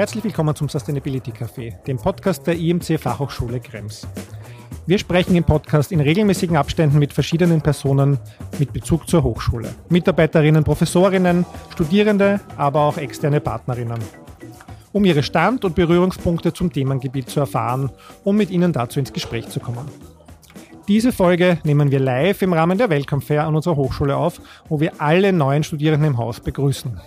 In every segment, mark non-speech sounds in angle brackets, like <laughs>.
Herzlich willkommen zum Sustainability Café, dem Podcast der IMC Fachhochschule Krems. Wir sprechen im Podcast in regelmäßigen Abständen mit verschiedenen Personen mit Bezug zur Hochschule. Mitarbeiterinnen, Professorinnen, Studierende, aber auch externe Partnerinnen. Um ihre Stand- und Berührungspunkte zum Themengebiet zu erfahren, um mit ihnen dazu ins Gespräch zu kommen. Diese Folge nehmen wir live im Rahmen der Welcome Fair an unserer Hochschule auf, wo wir alle neuen Studierenden im Haus begrüßen.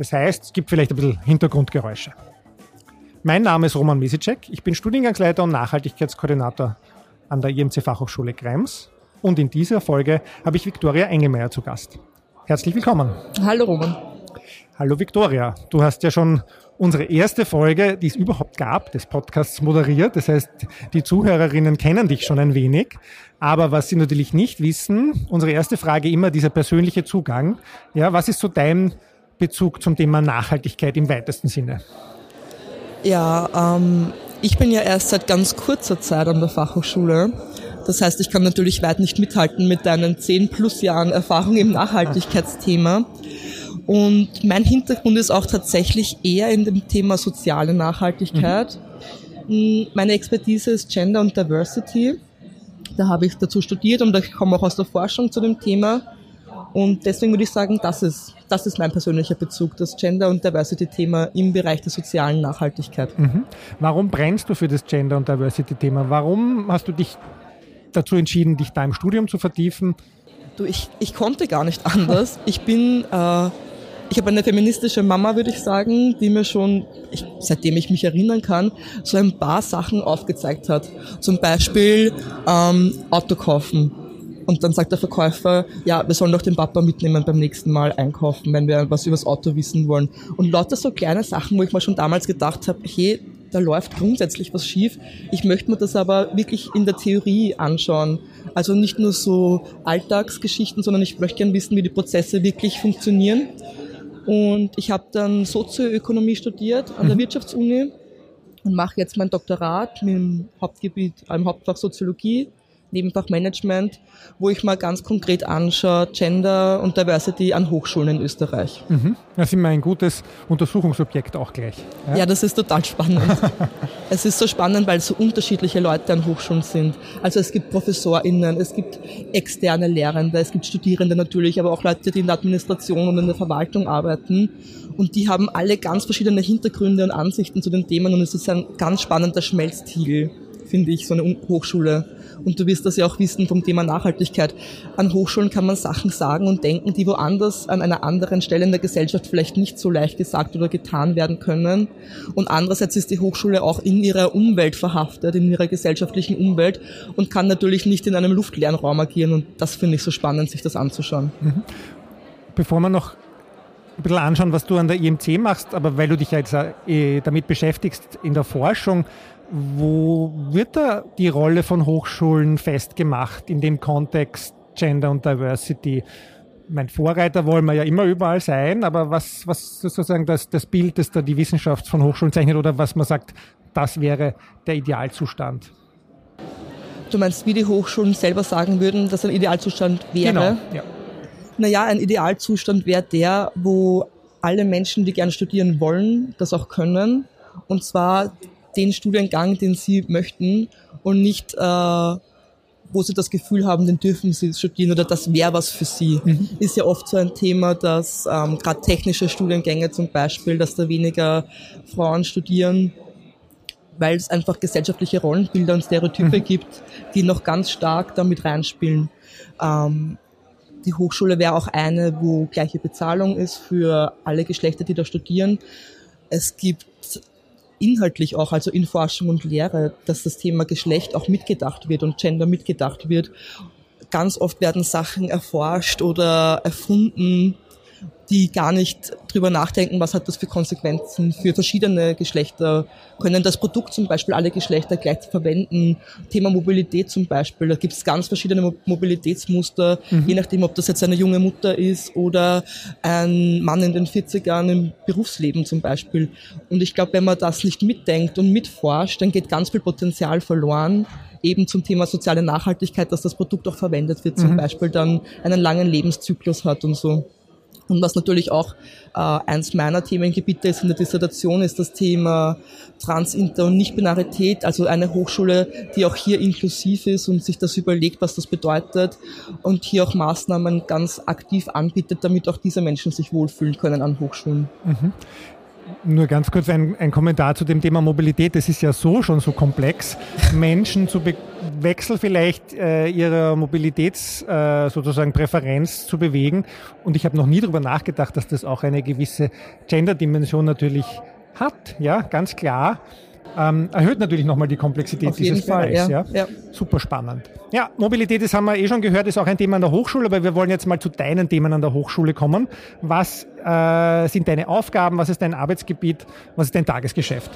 Das heißt, es gibt vielleicht ein bisschen Hintergrundgeräusche. Mein Name ist Roman Misicek, ich bin Studiengangsleiter und Nachhaltigkeitskoordinator an der IMC Fachhochschule Krems und in dieser Folge habe ich Viktoria Engelmeier zu Gast. Herzlich willkommen. Hallo Roman. Hallo Viktoria, du hast ja schon unsere erste Folge, die es überhaupt gab, des Podcasts moderiert. Das heißt, die Zuhörerinnen kennen dich schon ein wenig. Aber was sie natürlich nicht wissen, unsere erste Frage immer dieser persönliche Zugang. Ja, was ist so dein Bezug zum Thema Nachhaltigkeit im weitesten Sinne? Ja, ähm, ich bin ja erst seit ganz kurzer Zeit an der Fachhochschule. Das heißt, ich kann natürlich weit nicht mithalten mit deinen zehn plus Jahren Erfahrung im Nachhaltigkeitsthema. Und mein Hintergrund ist auch tatsächlich eher in dem Thema soziale Nachhaltigkeit. Mhm. Meine Expertise ist Gender und Diversity. Da habe ich dazu studiert und ich komme auch aus der Forschung zu dem Thema. Und deswegen würde ich sagen, das ist, das ist mein persönlicher Bezug, das Gender- und Diversity-Thema im Bereich der sozialen Nachhaltigkeit. Mhm. Warum brennst du für das Gender- und Diversity-Thema? Warum hast du dich dazu entschieden, dich da im Studium zu vertiefen? Du, ich, ich konnte gar nicht anders. Ich bin, äh, ich habe eine feministische Mama, würde ich sagen, die mir schon, ich, seitdem ich mich erinnern kann, so ein paar Sachen aufgezeigt hat. Zum Beispiel ähm, Auto kaufen. Und dann sagt der Verkäufer, ja, wir sollen doch den Papa mitnehmen beim nächsten Mal einkaufen, wenn wir was übers Auto wissen wollen. Und lauter so kleine Sachen, wo ich mir schon damals gedacht habe, hey, da läuft grundsätzlich was schief. Ich möchte mir das aber wirklich in der Theorie anschauen. Also nicht nur so Alltagsgeschichten, sondern ich möchte gerne wissen, wie die Prozesse wirklich funktionieren. Und ich habe dann Sozioökonomie studiert an der mhm. Wirtschaftsuni und mache jetzt mein Doktorat mit dem Hauptgebiet, im Hauptfach Soziologie Nebenfach Management, wo ich mal ganz konkret anschaue, Gender und Diversity an Hochschulen in Österreich. Mhm. Das ist immer ein gutes Untersuchungsobjekt auch gleich. Ja, ja das ist total spannend. <laughs> es ist so spannend, weil so unterschiedliche Leute an Hochschulen sind. Also es gibt ProfessorInnen, es gibt externe Lehrende, es gibt Studierende natürlich, aber auch Leute, die in der Administration und in der Verwaltung arbeiten. Und die haben alle ganz verschiedene Hintergründe und Ansichten zu den Themen und es ist ein ganz spannender Schmelztiegel, finde ich, so eine Hochschule. Und du wirst das ja auch wissen vom Thema Nachhaltigkeit. An Hochschulen kann man Sachen sagen und denken, die woanders an einer anderen Stelle in der Gesellschaft vielleicht nicht so leicht gesagt oder getan werden können. Und andererseits ist die Hochschule auch in ihrer Umwelt verhaftet, in ihrer gesellschaftlichen Umwelt und kann natürlich nicht in einem luftleeren Raum agieren. Und das finde ich so spannend, sich das anzuschauen. Mhm. Bevor wir noch ein bisschen anschauen, was du an der IMC machst, aber weil du dich ja jetzt äh, damit beschäftigst in der Forschung, wo wird da die Rolle von Hochschulen festgemacht in dem Kontext Gender und Diversity? Mein Vorreiter wollen wir ja immer überall sein, aber was, was sozusagen das, das Bild, das da die Wissenschaft von Hochschulen zeichnet oder was man sagt, das wäre der Idealzustand? Du meinst, wie die Hochschulen selber sagen würden, dass ein Idealzustand wäre? Genau, ja. Naja, ein Idealzustand wäre der, wo alle Menschen, die gerne studieren wollen, das auch können. Und zwar den Studiengang, den sie möchten und nicht, äh, wo sie das Gefühl haben, den dürfen sie studieren oder das wäre was für sie. Mhm. Ist ja oft so ein Thema, dass ähm, gerade technische Studiengänge zum Beispiel, dass da weniger Frauen studieren, weil es einfach gesellschaftliche Rollenbilder und Stereotype mhm. gibt, die noch ganz stark damit reinspielen. Ähm, die Hochschule wäre auch eine, wo gleiche Bezahlung ist für alle Geschlechter, die da studieren. Es gibt inhaltlich auch, also in Forschung und Lehre, dass das Thema Geschlecht auch mitgedacht wird und Gender mitgedacht wird. Ganz oft werden Sachen erforscht oder erfunden, die gar nicht drüber nachdenken, was hat das für Konsequenzen für verschiedene Geschlechter. Können das Produkt zum Beispiel alle Geschlechter gleich verwenden? Thema Mobilität zum Beispiel. Da gibt es ganz verschiedene Mobilitätsmuster, mhm. je nachdem, ob das jetzt eine junge Mutter ist oder ein Mann in den 40ern im Berufsleben zum Beispiel. Und ich glaube, wenn man das nicht mitdenkt und mitforscht, dann geht ganz viel Potenzial verloren eben zum Thema soziale Nachhaltigkeit, dass das Produkt auch verwendet wird, zum mhm. Beispiel dann einen langen Lebenszyklus hat und so. Und was natürlich auch äh, eins meiner Themengebiete ist in der Dissertation, ist das Thema Trans-, Inter- und Nichtbinarität, also eine Hochschule, die auch hier inklusiv ist und sich das überlegt, was das bedeutet und hier auch Maßnahmen ganz aktiv anbietet, damit auch diese Menschen sich wohlfühlen können an Hochschulen. Mhm. Nur ganz kurz ein, ein, Kommentar zu dem Thema Mobilität. Das ist ja so schon so komplex. <laughs> Menschen zu wechseln vielleicht äh, ihrer Mobilitäts äh, sozusagen Präferenz zu bewegen. Und ich habe noch nie darüber nachgedacht, dass das auch eine gewisse Gender-Dimension natürlich hat. Ja, ganz klar. Ähm, erhöht natürlich nochmal die Komplexität Auf dieses Fall, Bereichs. Ja. Ja. ja. Super spannend. Ja, Mobilität, das haben wir eh schon gehört, ist auch ein Thema an der Hochschule, aber wir wollen jetzt mal zu deinen Themen an der Hochschule kommen. Was äh, sind deine Aufgaben? Was ist dein Arbeitsgebiet? Was ist dein Tagesgeschäft?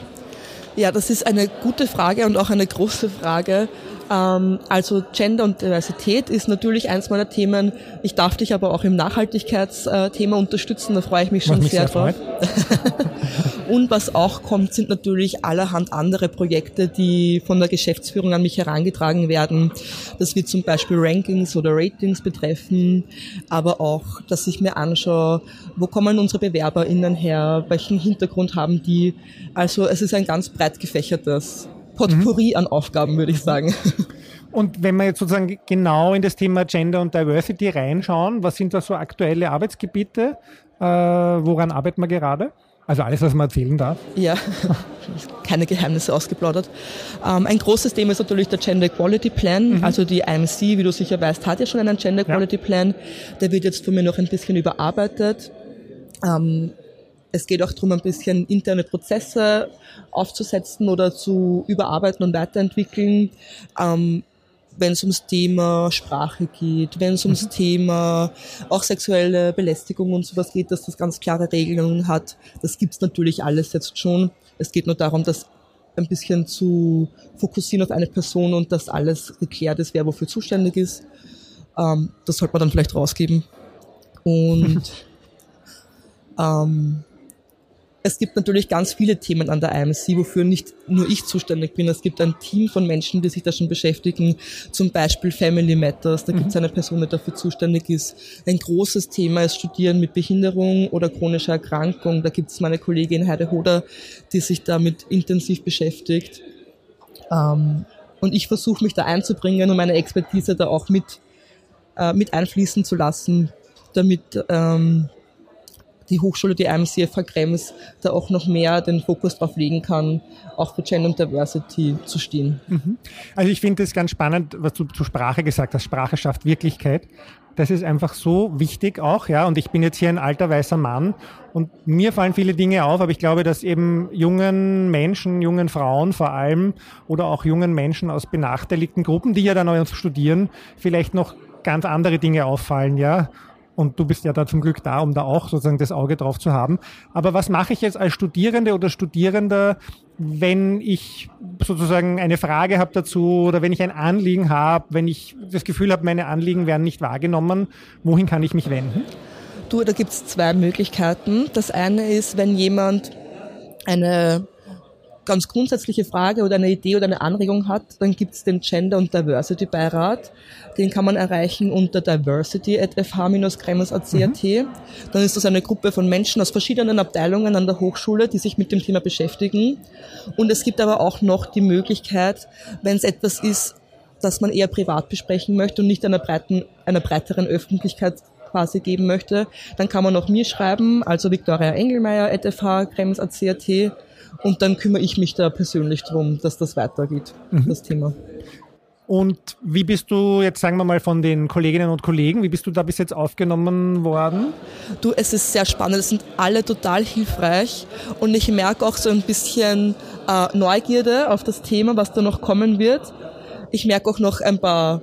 Ja, das ist eine gute Frage und auch eine große Frage. Ähm, also Gender und Diversität ist natürlich eins meiner Themen. Ich darf dich aber auch im Nachhaltigkeitsthema unterstützen, da freue ich mich schon mich sehr, sehr drauf. <laughs> und was auch kommt, sind natürlich allerhand andere Projekte, die von der Geschäftsführung an mich herangetragen werden. Das wird zum Beispiel Rankings oder Ratings betreffen, aber auch, dass ich mir anschaue, wo kommen unsere BewerberInnen her, welchen Hintergrund haben die. Also es ist ein ganz breit gefächertes Potpourri mhm. an Aufgaben, würde ich sagen. <laughs> Und wenn wir jetzt sozusagen genau in das Thema Gender und Diversity reinschauen, was sind da so aktuelle Arbeitsgebiete? Äh, woran arbeiten wir gerade? Also alles, was man erzählen darf. Ja, <laughs> keine Geheimnisse ausgeplaudert. Ähm, ein großes Thema ist natürlich der Gender Equality Plan. Mhm. Also die IMC, wie du sicher weißt, hat ja schon einen Gender Equality ja. Plan. Der wird jetzt von mir noch ein bisschen überarbeitet. Ähm, es geht auch darum, ein bisschen interne Prozesse aufzusetzen oder zu überarbeiten und weiterentwickeln. Ähm, wenn es ums Thema Sprache geht, wenn es ums mhm. Thema auch sexuelle Belästigung und sowas geht, dass das ganz klare Regelungen hat. Das gibt's natürlich alles jetzt schon. Es geht nur darum, das ein bisschen zu fokussieren auf eine Person und dass alles geklärt ist, wer wofür zuständig ist. Ähm, das sollte man dann vielleicht rausgeben. Und <laughs> ähm, es gibt natürlich ganz viele Themen an der IMC, wofür nicht nur ich zuständig bin. Es gibt ein Team von Menschen, die sich da schon beschäftigen, zum Beispiel Family Matters. Da mhm. gibt es eine Person, die dafür zuständig ist. Ein großes Thema ist Studieren mit Behinderung oder chronischer Erkrankung. Da gibt es meine Kollegin Heide Hoder, die sich damit intensiv beschäftigt. Ähm, und ich versuche mich da einzubringen und meine Expertise da auch mit, äh, mit einfließen zu lassen, damit ähm, die Hochschule, die IMCFH Krems, da auch noch mehr den Fokus drauf legen kann, auch für Gender und Diversity zu stehen. Mhm. Also ich finde es ganz spannend, was du zur Sprache gesagt hast. Sprache schafft Wirklichkeit. Das ist einfach so wichtig auch, ja. Und ich bin jetzt hier ein alter weißer Mann und mir fallen viele Dinge auf, aber ich glaube, dass eben jungen Menschen, jungen Frauen vor allem oder auch jungen Menschen aus benachteiligten Gruppen, die ja dann auch studieren, vielleicht noch ganz andere Dinge auffallen, ja. Und du bist ja da zum Glück da, um da auch sozusagen das Auge drauf zu haben. Aber was mache ich jetzt als Studierende oder Studierender, wenn ich sozusagen eine Frage habe dazu oder wenn ich ein Anliegen habe, wenn ich das Gefühl habe, meine Anliegen werden nicht wahrgenommen, wohin kann ich mich wenden? Du, da gibt es zwei Möglichkeiten. Das eine ist, wenn jemand eine ganz grundsätzliche Frage oder eine Idee oder eine Anregung hat, dann gibt es den Gender- und Diversity-Beirat. Den kann man erreichen unter diversity.fh-kremers.at. Mhm. Dann ist das eine Gruppe von Menschen aus verschiedenen Abteilungen an der Hochschule, die sich mit dem Thema beschäftigen. Und es gibt aber auch noch die Möglichkeit, wenn es etwas ist, das man eher privat besprechen möchte und nicht einer breiten, einer breiteren Öffentlichkeit quasi geben möchte, dann kann man auch mir schreiben, also Victoria Engelmeier, fh, kremers.at und dann kümmere ich mich da persönlich drum, dass das weitergeht, mhm. das Thema. Und wie bist du jetzt, sagen wir mal, von den Kolleginnen und Kollegen, wie bist du da bis jetzt aufgenommen worden? Du, es ist sehr spannend. Es sind alle total hilfreich und ich merke auch so ein bisschen äh, Neugierde auf das Thema, was da noch kommen wird. Ich merke auch noch ein paar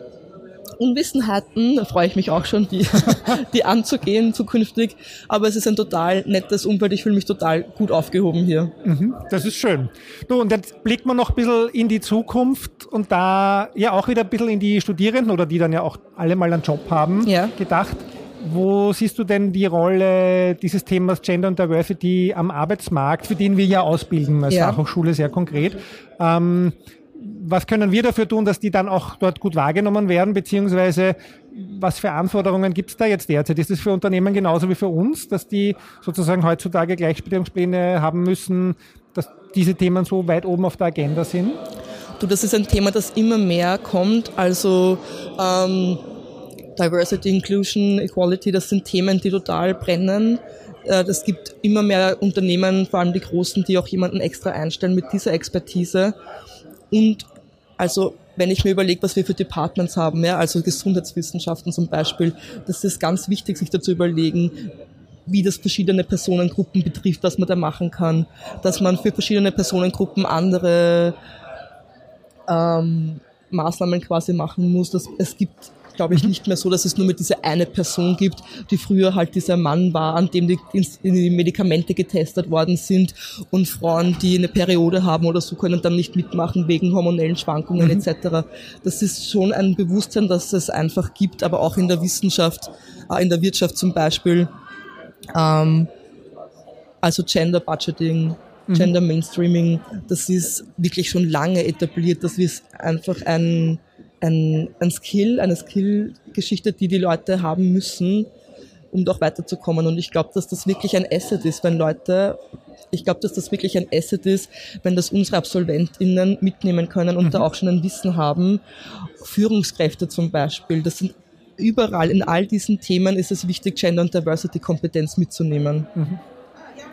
Unwissenheiten, da freue ich mich auch schon, die, <laughs> die anzugehen zukünftig. Aber es ist ein total nettes Umfeld. Ich fühle mich total gut aufgehoben hier. Mhm, das ist schön. Du, und jetzt blickt man noch ein bisschen in die Zukunft und da ja auch wieder ein bisschen in die Studierenden oder die dann ja auch alle mal einen Job haben, ja. gedacht. Wo siehst du denn die Rolle dieses Themas Gender und Diversity am Arbeitsmarkt, für den wir ja ausbilden als ja. Fachhochschule sehr konkret? Ähm, was können wir dafür tun, dass die dann auch dort gut wahrgenommen werden, beziehungsweise was für Anforderungen gibt es da jetzt derzeit? Ist es für Unternehmen genauso wie für uns, dass die sozusagen heutzutage Gleichstellungspläne haben müssen, dass diese Themen so weit oben auf der Agenda sind? Du, das ist ein Thema, das immer mehr kommt. Also ähm, Diversity, Inclusion, Equality, das sind Themen, die total brennen. Es äh, gibt immer mehr Unternehmen, vor allem die großen, die auch jemanden extra einstellen mit dieser Expertise. Und also wenn ich mir überlege, was wir für Departments haben, ja, also Gesundheitswissenschaften zum Beispiel, das ist ganz wichtig, sich dazu überlegen, wie das verschiedene Personengruppen betrifft, was man da machen kann, dass man für verschiedene Personengruppen andere ähm, Maßnahmen quasi machen muss. Dass es gibt glaube ich, mhm. nicht mehr so, dass es nur mit dieser eine Person gibt, die früher halt dieser Mann war, an dem die, die Medikamente getestet worden sind und Frauen, die eine Periode haben oder so, können dann nicht mitmachen wegen hormonellen Schwankungen mhm. etc. Das ist schon ein Bewusstsein, dass es einfach gibt, aber auch in der Wissenschaft, äh, in der Wirtschaft zum Beispiel. Ähm, also Gender Budgeting, mhm. Gender Mainstreaming, das ist wirklich schon lange etabliert. Das ist einfach ein ein, ein Skill, eine Skill-Geschichte, die die Leute haben müssen, um doch weiterzukommen. Und ich glaube, dass das wirklich ein Asset ist, wenn Leute, ich glaube, dass das wirklich ein Asset ist, wenn das unsere AbsolventInnen mitnehmen können und mhm. da auch schon ein Wissen haben. Führungskräfte zum Beispiel, das sind überall, in all diesen Themen ist es wichtig, Gender- und Diversity-Kompetenz mitzunehmen. Mhm.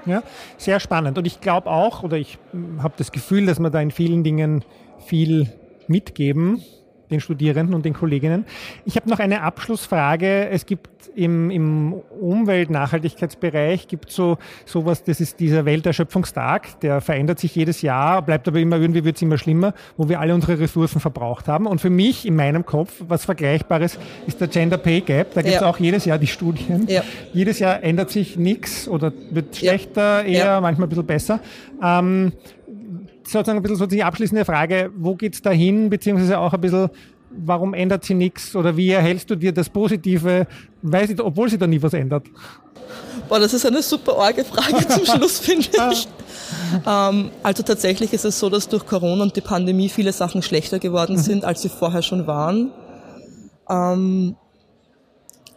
Ja, sehr spannend. Und ich glaube auch, oder ich habe das Gefühl, dass wir da in vielen Dingen viel mitgeben den Studierenden und den Kolleginnen. Ich habe noch eine Abschlussfrage. Es gibt im, im Umwelt-Nachhaltigkeitsbereich gibt so sowas, das ist dieser Welterschöpfungstag, der verändert sich jedes Jahr, bleibt aber immer irgendwie wird es immer schlimmer, wo wir alle unsere Ressourcen verbraucht haben. Und für mich in meinem Kopf was Vergleichbares ist der Gender Pay Gap. Da gibt es ja. auch jedes Jahr die Studien. Ja. Jedes Jahr ändert sich nichts oder wird schlechter, ja. eher manchmal ein bisschen besser. Ähm, sozusagen ein bisschen so die abschließende Frage, wo geht's da hin, beziehungsweise auch ein bisschen, warum ändert sich nichts oder wie erhältst du dir das Positive, weiß ich, obwohl sich da nie was ändert? Boah, das ist eine super orge Frage zum <laughs> Schluss, finde ich. ähm, also tatsächlich ist es so, dass durch Corona und die Pandemie viele Sachen schlechter geworden mhm. sind, als sie vorher schon waren. Ähm,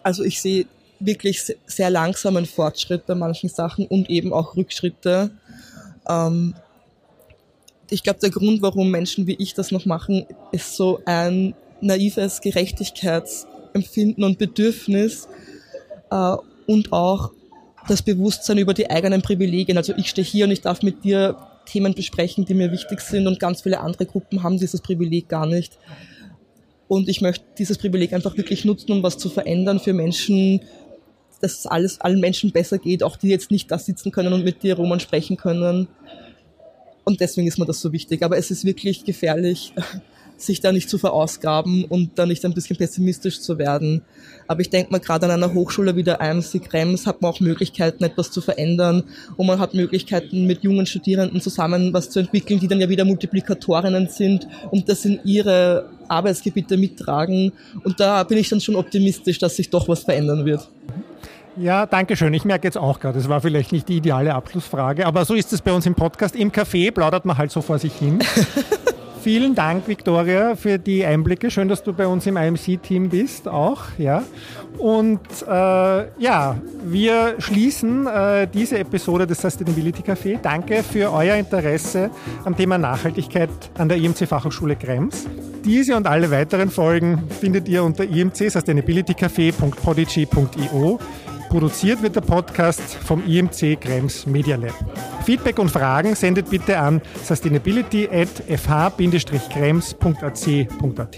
also ich sehe wirklich sehr langsamen Fortschritt bei manchen Sachen und eben auch Rückschritte. Ähm, ich glaube, der Grund, warum Menschen wie ich das noch machen, ist so ein naives Gerechtigkeitsempfinden und Bedürfnis äh, und auch das Bewusstsein über die eigenen Privilegien. Also ich stehe hier und ich darf mit dir Themen besprechen, die mir wichtig sind und ganz viele andere Gruppen haben dieses Privileg gar nicht. Und ich möchte dieses Privileg einfach wirklich nutzen, um was zu verändern für Menschen, dass es alles allen Menschen besser geht, auch die jetzt nicht da sitzen können und mit dir Roman sprechen können. Und deswegen ist mir das so wichtig. Aber es ist wirklich gefährlich, <laughs> sich da nicht zu verausgaben und da nicht ein bisschen pessimistisch zu werden. Aber ich denke mal, gerade an einer Hochschule wie der IMC Krems hat man auch Möglichkeiten, etwas zu verändern. Und man hat Möglichkeiten, mit jungen Studierenden zusammen was zu entwickeln, die dann ja wieder Multiplikatorinnen sind und das in ihre Arbeitsgebiete mittragen. Und da bin ich dann schon optimistisch, dass sich doch was verändern wird. Ja, danke schön. Ich merke jetzt auch gerade, es war vielleicht nicht die ideale Abschlussfrage, aber so ist es bei uns im Podcast. Im Café plaudert man halt so vor sich hin. <laughs> Vielen Dank, Victoria, für die Einblicke. Schön, dass du bei uns im IMC-Team bist, auch. Ja. Und äh, ja, wir schließen äh, diese Episode des Sustainability Café. Danke für euer Interesse am Thema Nachhaltigkeit an der IMC Fachhochschule Krems. Diese und alle weiteren Folgen findet ihr unter imcsustainabilitycafé.podigy.io. Produziert wird der Podcast vom IMC Krems Media Lab. Feedback und Fragen sendet bitte an sustainability.fh-krems.ac.at.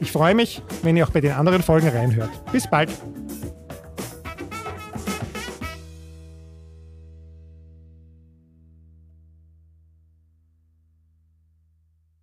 Ich freue mich, wenn ihr auch bei den anderen Folgen reinhört. Bis bald!